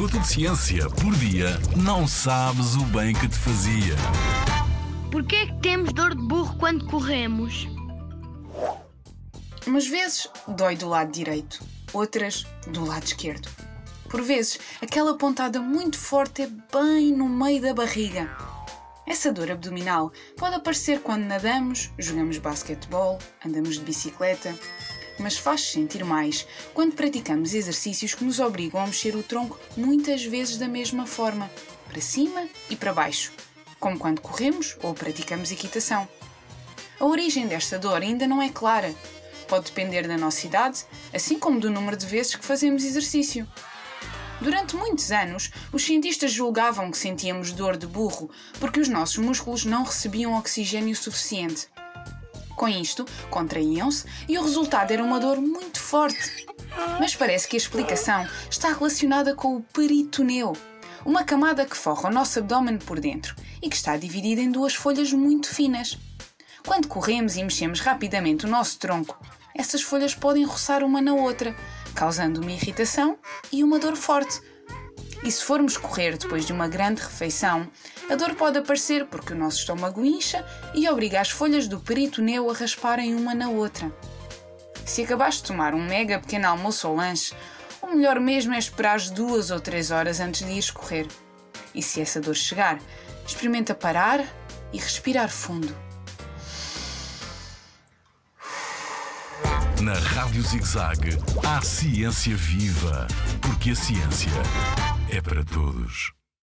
minuto de ciência por dia, não sabes o bem que te fazia. Porquê é que temos dor de burro quando corremos? Umas vezes dói do lado direito, outras do lado esquerdo. Por vezes, aquela pontada muito forte é bem no meio da barriga. Essa dor abdominal pode aparecer quando nadamos, jogamos basquetebol, andamos de bicicleta, mas faz -se sentir mais quando praticamos exercícios que nos obrigam a mexer o tronco muitas vezes da mesma forma, para cima e para baixo, como quando corremos ou praticamos equitação. A origem desta dor ainda não é clara. Pode depender da nossa idade, assim como do número de vezes que fazemos exercício. Durante muitos anos, os cientistas julgavam que sentíamos dor de burro porque os nossos músculos não recebiam oxigênio suficiente. Com isto, contraíam-se e o resultado era uma dor muito forte. Mas parece que a explicação está relacionada com o peritoneu, uma camada que forra o nosso abdômen por dentro e que está dividida em duas folhas muito finas. Quando corremos e mexemos rapidamente o nosso tronco, essas folhas podem roçar uma na outra, causando uma irritação e uma dor forte. E se formos correr depois de uma grande refeição, a dor pode aparecer porque o nosso estômago incha e obriga as folhas do peritoneu a rasparem uma na outra. Se acabaste de tomar um mega pequeno almoço ou lanche, o melhor mesmo é esperar duas ou três horas antes de ir correr. E se essa dor chegar, experimenta parar e respirar fundo. Na Rádio ZigZag, há ciência viva, porque a ciência é para todos.